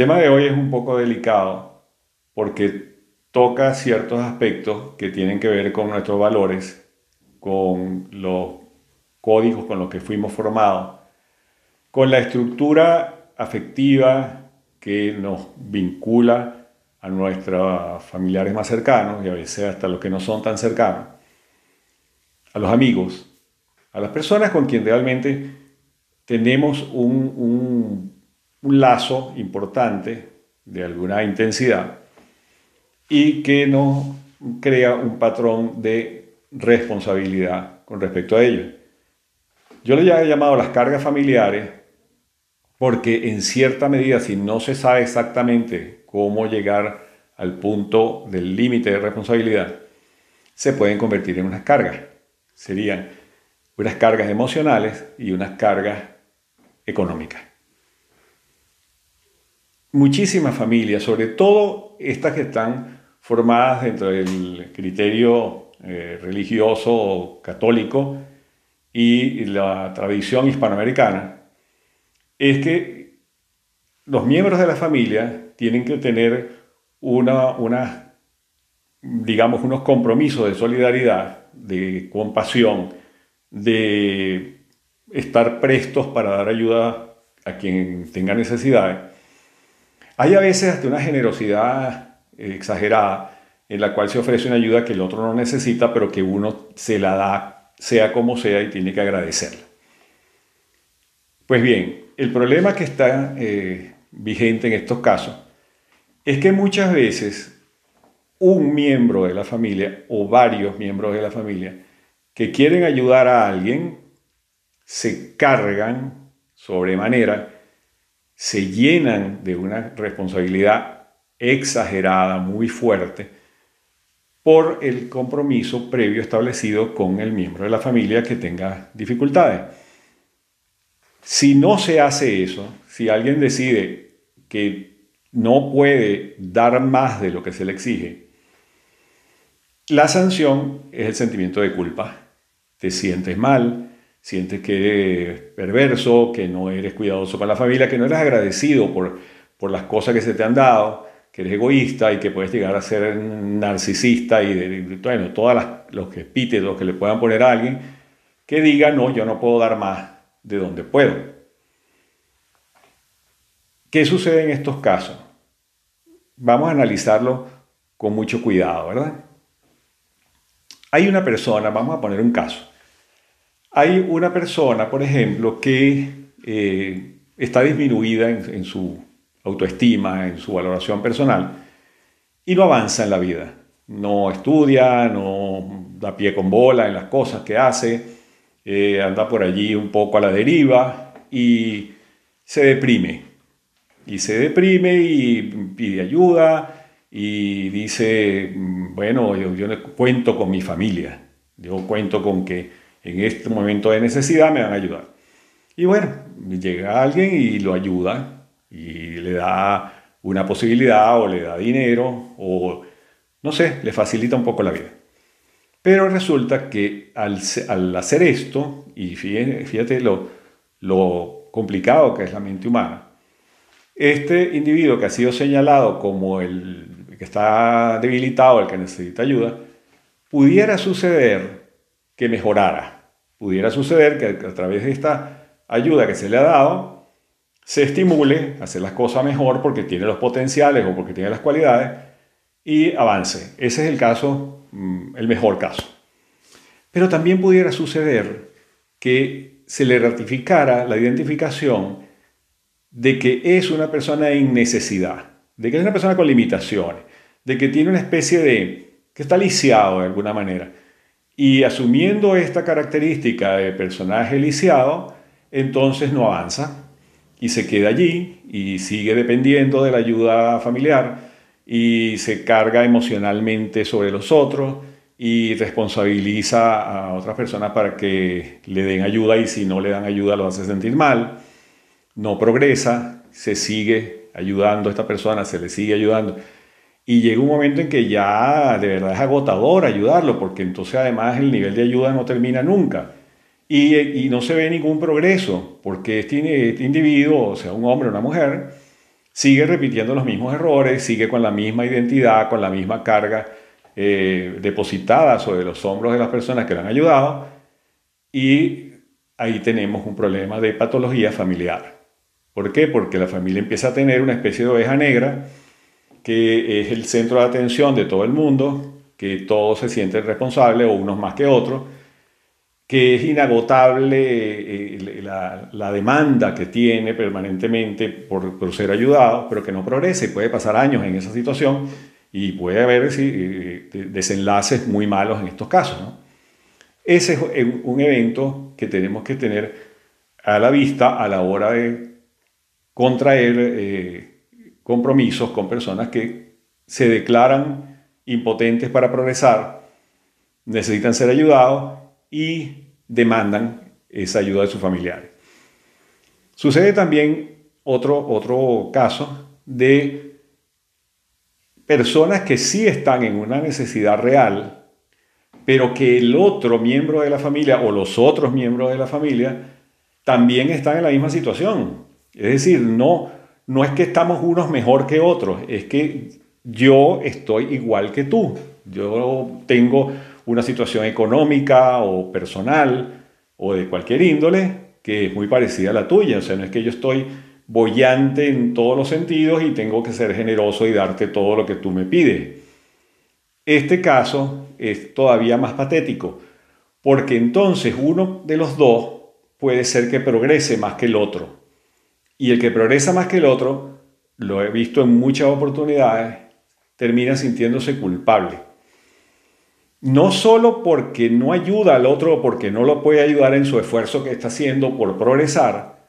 tema de hoy es un poco delicado porque toca ciertos aspectos que tienen que ver con nuestros valores, con los códigos con los que fuimos formados, con la estructura afectiva que nos vincula a nuestros familiares más cercanos y a veces hasta los que no son tan cercanos, a los amigos, a las personas con quien realmente tenemos un, lazo importante de alguna intensidad y que nos crea un patrón de responsabilidad con respecto a ellos. Yo le he llamado las cargas familiares porque en cierta medida, si no se sabe exactamente cómo llegar al punto del límite de responsabilidad, se pueden convertir en unas cargas. Serían unas cargas emocionales y unas cargas económicas. Muchísimas familias, sobre todo estas que están formadas dentro del criterio eh, religioso católico y la tradición hispanoamericana, es que los miembros de la familia tienen que tener una, una, digamos, unos compromisos de solidaridad, de compasión, de estar prestos para dar ayuda a quien tenga necesidades. Hay a veces hasta una generosidad exagerada en la cual se ofrece una ayuda que el otro no necesita, pero que uno se la da, sea como sea, y tiene que agradecerla. Pues bien, el problema que está eh, vigente en estos casos es que muchas veces un miembro de la familia o varios miembros de la familia que quieren ayudar a alguien se cargan sobremanera, se llenan de una responsabilidad exagerada, muy fuerte, por el compromiso previo establecido con el miembro de la familia que tenga dificultades. Si no se hace eso, si alguien decide que no puede dar más de lo que se le exige, la sanción es el sentimiento de culpa. Te sientes mal, sientes que eres perverso, que no eres cuidadoso con la familia, que no eres agradecido por, por las cosas que se te han dado, que eres egoísta y que puedes llegar a ser narcisista y, de, bueno, todos los que epítetos que le puedan poner a alguien, que diga, no, yo no puedo dar más de donde puedo. ¿Qué sucede en estos casos? Vamos a analizarlo con mucho cuidado, ¿verdad? Hay una persona, vamos a poner un caso. Hay una persona, por ejemplo, que eh, está disminuida en, su autoestima, en su valoración personal, y no avanza en la vida. No estudia, no da pie con bola en las cosas que hace, eh, anda por allí un poco a la deriva y se deprime. Y se deprime y pide ayuda y dice, bueno, yo, yo cuento con mi familia, yo cuento con que en este momento de necesidad me van a ayudar. Y bueno, llega alguien y lo ayuda y le da una posibilidad o le da dinero o no sé, le facilita un poco la vida. Pero resulta que al, hacer esto, y fíjate, lo, lo complicado que es la mente humana, este individuo que ha sido señalado como el que está debilitado, el que necesita ayuda, pudiera suceder que mejorara. Pudiera suceder que a través de esta ayuda que se le ha dado, se estimule a hacer las cosas mejor porque tiene los potenciales o porque tiene las cualidades y avance. Ese es el caso, mm, el mejor caso. Pero también pudiera suceder que se le ratificara la identificación de que es una persona en necesidad, de que es una persona con limitaciones, de que tiene una especie de, que está lisiado de alguna manera, y asumiendo esta característica de personaje lisiado, entonces no avanza y se queda allí y sigue dependiendo de la ayuda familiar y se carga emocionalmente sobre los otros y responsabiliza a otras personas para que le den ayuda y si no le dan ayuda lo hace sentir mal, no progresa, se sigue ayudando a esta persona, se le sigue ayudando y llega un momento en que ya de verdad es agotador ayudarlo, porque entonces además el nivel de ayuda no termina nunca. Y, no se ve ningún progreso, porque este, este individuo, o sea, un hombre o una mujer, sigue repitiendo los mismos errores, sigue con la misma identidad, con la misma carga eh, depositada sobre los hombros de las personas que le han ayudado y ahí tenemos un problema de patología familiar. ¿Por qué? Porque la familia empieza a tener una especie de oveja negra que es el centro de atención de todo el mundo, que todos se sienten responsables, o unos más que otros, que es inagotable eh, la, demanda que tiene permanentemente por, por, ser ayudado, pero que no progresa y puede pasar años en esa situación y puede haber eh, desenlaces muy malos en estos casos. Ese es un evento que tenemos que tener a la vista a la hora de contraer eh, compromisos con personas que se declaran impotentes para progresar, necesitan ser ayudados y demandan esa ayuda de sus familiares. Sucede también otro, otro caso de personas que sí están en una necesidad real, pero que el otro miembro de la familia o los otros miembros de la familia también están en la misma situación. Es decir, no, no es que estamos unos mejor que otros, es que yo estoy igual que tú. Yo tengo una situación económica o personal o de cualquier índole que es muy parecida a la tuya. O sea, no es que yo estoy bollante en todos los sentidos y tengo que ser generoso y darte todo lo que tú me pides. Este caso es todavía más patético, porque entonces uno de los dos puede ser que progrese más que el otro. Y el que progresa más que el otro, lo he visto en muchas oportunidades, termina sintiéndose culpable. No solo porque no ayuda al otro o porque no lo puede ayudar en su esfuerzo que está haciendo por progresar,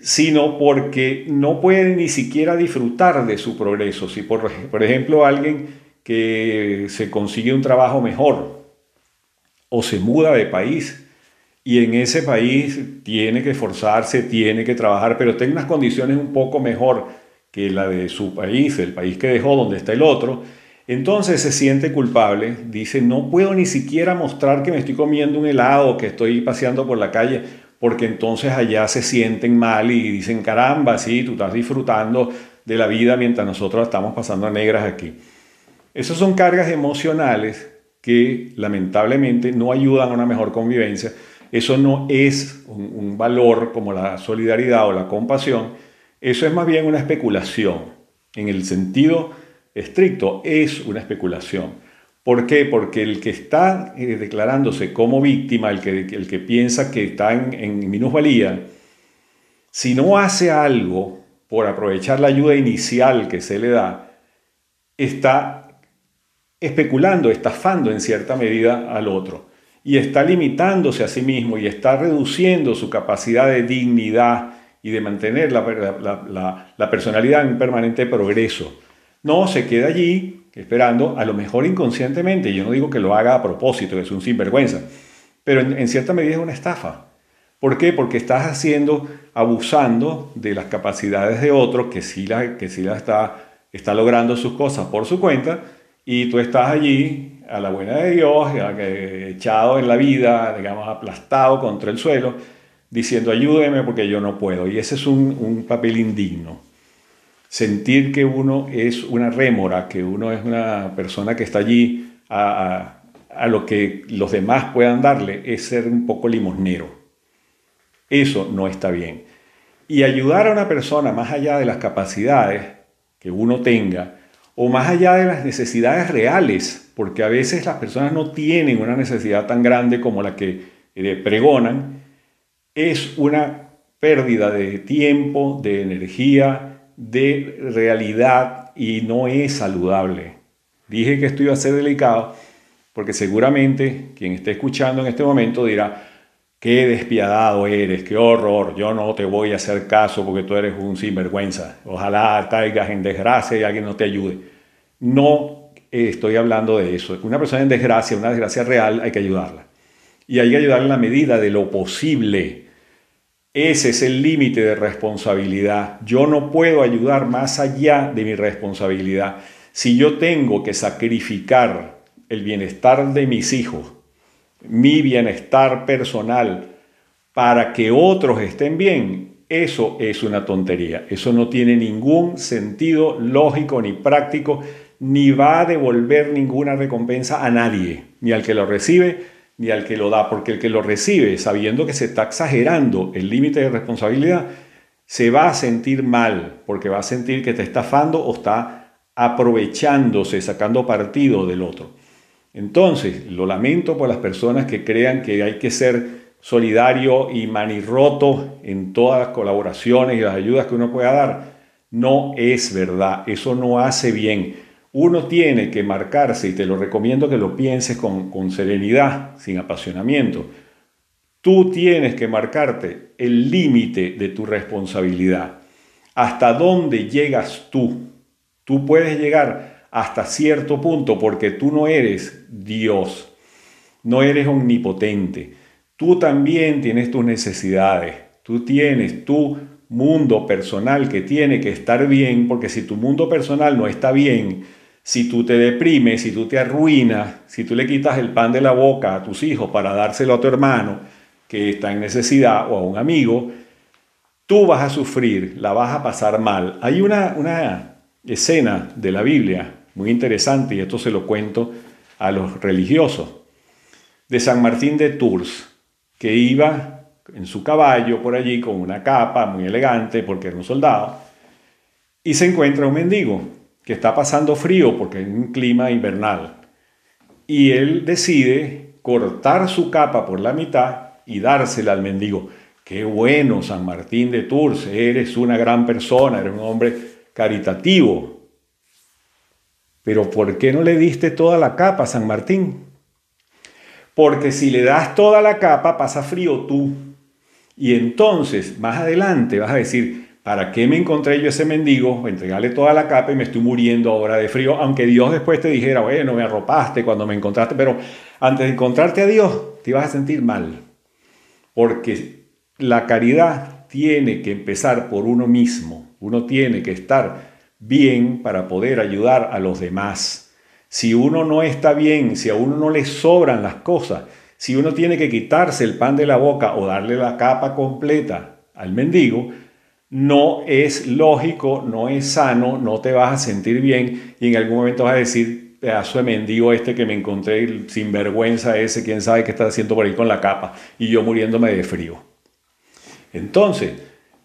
sino porque no puede ni siquiera disfrutar de su progreso. Si por, por ejemplo alguien que se consigue un trabajo mejor o se muda de país y en ese país tiene que esforzarse, tiene que trabajar, pero en unas condiciones un poco mejor que la de su país, el país que dejó donde está el otro, entonces se siente culpable, dice, no puedo ni siquiera mostrar que me estoy comiendo un helado, que estoy paseando por la calle, porque entonces allá se sienten mal y dicen, caramba, sí, tú estás disfrutando de la vida mientras nosotros estamos pasando a negras aquí. Esas son cargas emocionales que lamentablemente no ayudan a una mejor convivencia. Eso no es un, valor como la solidaridad o la compasión, eso es más bien una especulación. En el sentido estricto es una especulación. ¿Por qué? Porque el que está eh, declarándose como víctima, el que, el que piensa que está en, en minusvalía, si no hace algo por aprovechar la ayuda inicial que se le da, está especulando, estafando en cierta medida al otro y está limitándose a sí mismo y está reduciendo su capacidad de dignidad y de mantener la, la, personalidad en permanente progreso. No, se queda allí esperando, a lo mejor inconscientemente, yo no digo que lo haga a propósito, es un sinvergüenza, pero en, cierta medida es una estafa. ¿Por qué? Porque estás haciendo, abusando de las capacidades de otro que sí la, que sí la está, está logrando sus cosas por su cuenta y tú estás allí a la buena de Dios, echado en la vida, digamos, aplastado contra el suelo, diciendo ayúdeme porque yo no puedo. Y ese es un, un papel indigno sentir que uno es una rémora, que uno es una persona que está allí a, lo que los demás puedan darle, es ser un poco limosnero. Eso no está bien. Y ayudar a una persona más allá de las capacidades que uno tenga, o más allá de las necesidades reales, porque a veces las personas no tienen una necesidad tan grande como la que eh, pregonan, es una pérdida de tiempo, de energía, de realidad y no es saludable. Dije que esto iba a ser delicado porque seguramente quien esté escuchando en este momento dirá, qué despiadado eres, qué horror, yo no te voy a hacer caso porque tú eres un sinvergüenza, ojalá caigas en desgracia y alguien no te ayude. No estoy hablando de eso. Una persona en desgracia, una desgracia real, hay que ayudarla. Y hay que ayudarla en la medida de lo posible. Ese es el límite de responsabilidad. Yo no puedo ayudar más allá de mi responsabilidad. Si yo tengo que sacrificar el bienestar de mis hijos, mi bienestar personal, para que otros estén bien, Eso es una tontería. Eso no tiene ningún sentido lógico ni práctico, ni va a devolver ninguna recompensa a nadie, ni al que lo recibe, ni al que lo da, porque el que lo recibe, sabiendo que se está exagerando el límite de responsabilidad, se va a sentir mal, porque va a sentir que está estafando o está aprovechándose, sacando partido del otro. Entonces, lo lamento por las personas que crean que hay que ser solidario y manirroto en todas las colaboraciones y las ayudas que uno pueda dar. No es verdad, eso no hace bien. Uno tiene que marcarse, y te lo recomiendo que lo pienses con, con serenidad, sin apasionamiento. Tú tienes que marcarte el límite de tu responsabilidad. ¿Hasta dónde llegas tú? Tú puedes llegar hasta cierto punto porque tú no eres Dios, no eres omnipotente. Tú también tienes tus necesidades, tú tienes tu mundo personal que tiene que estar bien, porque si tu mundo personal no está bien, si tú te deprimes, si tú te arruinas, si tú le quitas el pan de la boca a tus hijos para dárselo a tu hermano que está en necesidad o a un amigo, tú vas a sufrir, la vas a pasar mal. Hay una, una escena de la Biblia muy interesante, y esto se lo cuento a los religiosos, de San Martín de Tours que iba en su caballo por allí con una capa muy elegante porque era un soldado y se encuentra un mendigo que está pasando frío porque es un clima invernal y él decide cortar su capa por la mitad y dársela al mendigo. Qué bueno, San Martín de Tours, eres una gran persona, eres un hombre caritativo. Pero ¿por qué no le diste toda la capa, San Martín? Porque si le das toda la capa, pasa frío tú. Y entonces, más adelante, vas a decir, ¿para qué me encontré yo ese mendigo? Entregarle toda la capa y me estoy muriendo ahora de frío. Aunque Dios después te dijera, bueno, me arropaste cuando me encontraste, pero antes de encontrarte a Dios, te ibas a sentir mal. Porque la caridad tiene que empezar por uno mismo. Uno tiene que estar bien para poder ayudar a los demás. Si uno no está bien, si a uno no le sobran las cosas, si uno tiene que quitarse el pan de la boca o darle la capa completa al mendigo, no es lógico, no es sano, no te vas a sentir bien y en algún momento vas a decir, pedazo de mendigo este que me encontré, sin vergüenza ese, quién sabe qué está haciendo por ahí con la capa y yo muriéndome de frío. Entonces,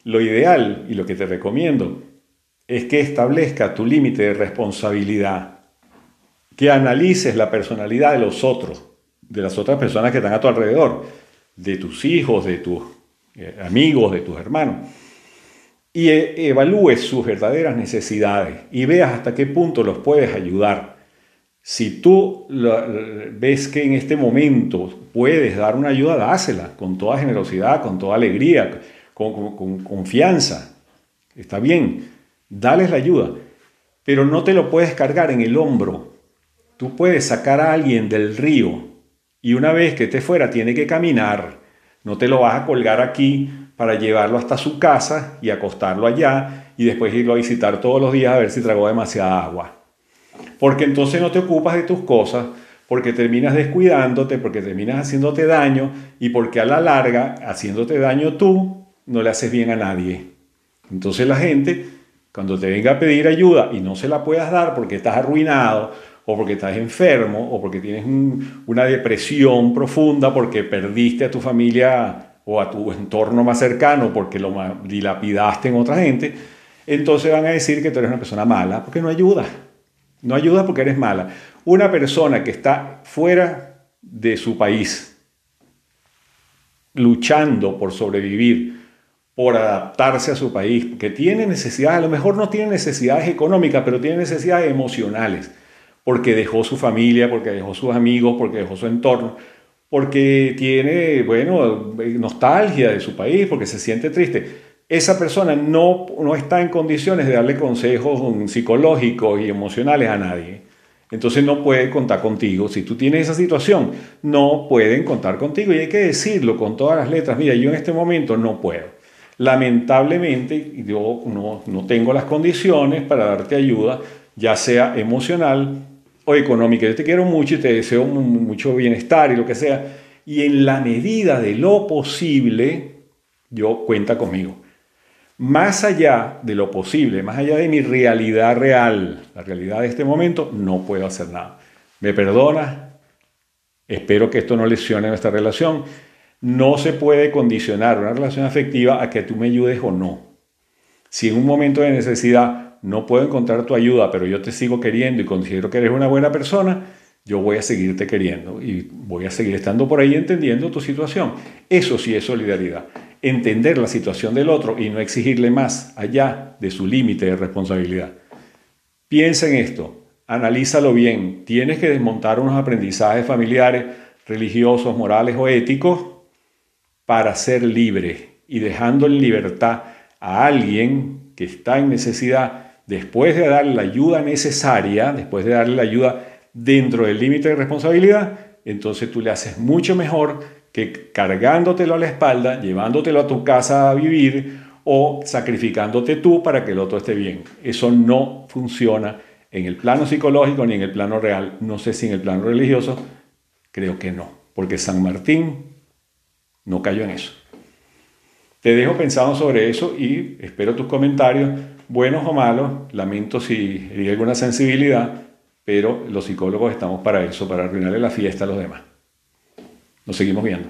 lo ideal y lo que te recomiendo es que establezca tu límite de responsabilidad que analices la personalidad de los otros, de las otras personas que están a tu alrededor, de tus hijos, de tus eh, amigos, de tus hermanos, y e, evalúes sus verdaderas necesidades y veas hasta qué punto los puedes ayudar. Si tú ves que en este momento puedes dar una ayuda, dásela con toda generosidad, con toda alegría, con, con confianza. Está bien, dales la ayuda, pero no te lo puedes cargar en el hombro Tú puedes sacar a alguien del río y una vez que esté fuera tiene que caminar. No te lo vas a colgar aquí para llevarlo hasta su casa y acostarlo allá y después irlo a visitar todos los días a ver si tragó demasiada agua. Porque entonces no te ocupas de tus cosas, porque terminas descuidándote, porque terminas haciéndote daño y porque a la larga, haciéndote daño tú, no le haces bien a nadie. Entonces la gente, cuando te venga a pedir ayuda y no se la puedas dar porque estás arruinado o porque estás enfermo, o porque tienes una depresión profunda, porque perdiste a tu familia o a tu entorno más cercano, porque lo dilapidaste en otra gente, entonces van a decir que tú eres una persona mala, porque no ayuda. No ayuda porque eres mala. Una persona que está fuera de su país, luchando por sobrevivir, por adaptarse a su país, que tiene necesidades, a lo mejor no tiene necesidades económicas, pero tiene necesidades emocionales porque dejó su familia, porque dejó sus amigos, porque dejó su entorno, porque tiene, bueno, nostalgia de su país, porque se siente triste. Esa persona no, no está en condiciones de darle consejos psicológicos y emocionales a nadie. Entonces no puede contar contigo. Si tú tienes esa situación, no pueden contar contigo. Y hay que decirlo con todas las letras. Mira, yo en este momento no puedo. Lamentablemente, yo no, no tengo las condiciones para darte ayuda, ya sea emocional o económica. Yo te quiero mucho y te deseo mucho bienestar y lo que sea. Y en la medida de lo posible, yo cuenta conmigo. más allá de lo posible, más allá de mi realidad real, la realidad de este momento, no puedo hacer nada. ¿Me perdona? Espero que esto no lesione nuestra relación. No se puede condicionar una relación afectiva a que tú me ayudes o no. Si en un momento de necesidad no puedo encontrar tu ayuda, pero yo te sigo queriendo y considero que eres una buena persona, yo voy a seguirte queriendo y voy a seguir estando por ahí entendiendo tu situación. Eso sí es solidaridad. Entender la situación del otro y no exigirle más allá de su límite de responsabilidad. Piensa en esto, analízalo bien. Tienes que desmontar unos aprendizajes familiares, religiosos, morales o éticos para ser libre y dejando en libertad a alguien que está en necesidad después de darle la ayuda necesaria, después de darle la ayuda dentro del límite de responsabilidad, entonces tú le haces mucho mejor que cargándotelo a la espalda, llevándotelo a tu casa a vivir o sacrificándote tú para que el otro esté bien. Eso no funciona en el plano psicológico ni en el plano real. No sé si en el plano religioso, creo que no, porque San Martín no cayó en eso. Te dejo pensando sobre eso y espero tus comentarios, buenos o malos. Lamento si hay alguna sensibilidad pero los psicólogos estamos para eso, para arruinarle la fiesta a los demás. Nos seguimos viendo.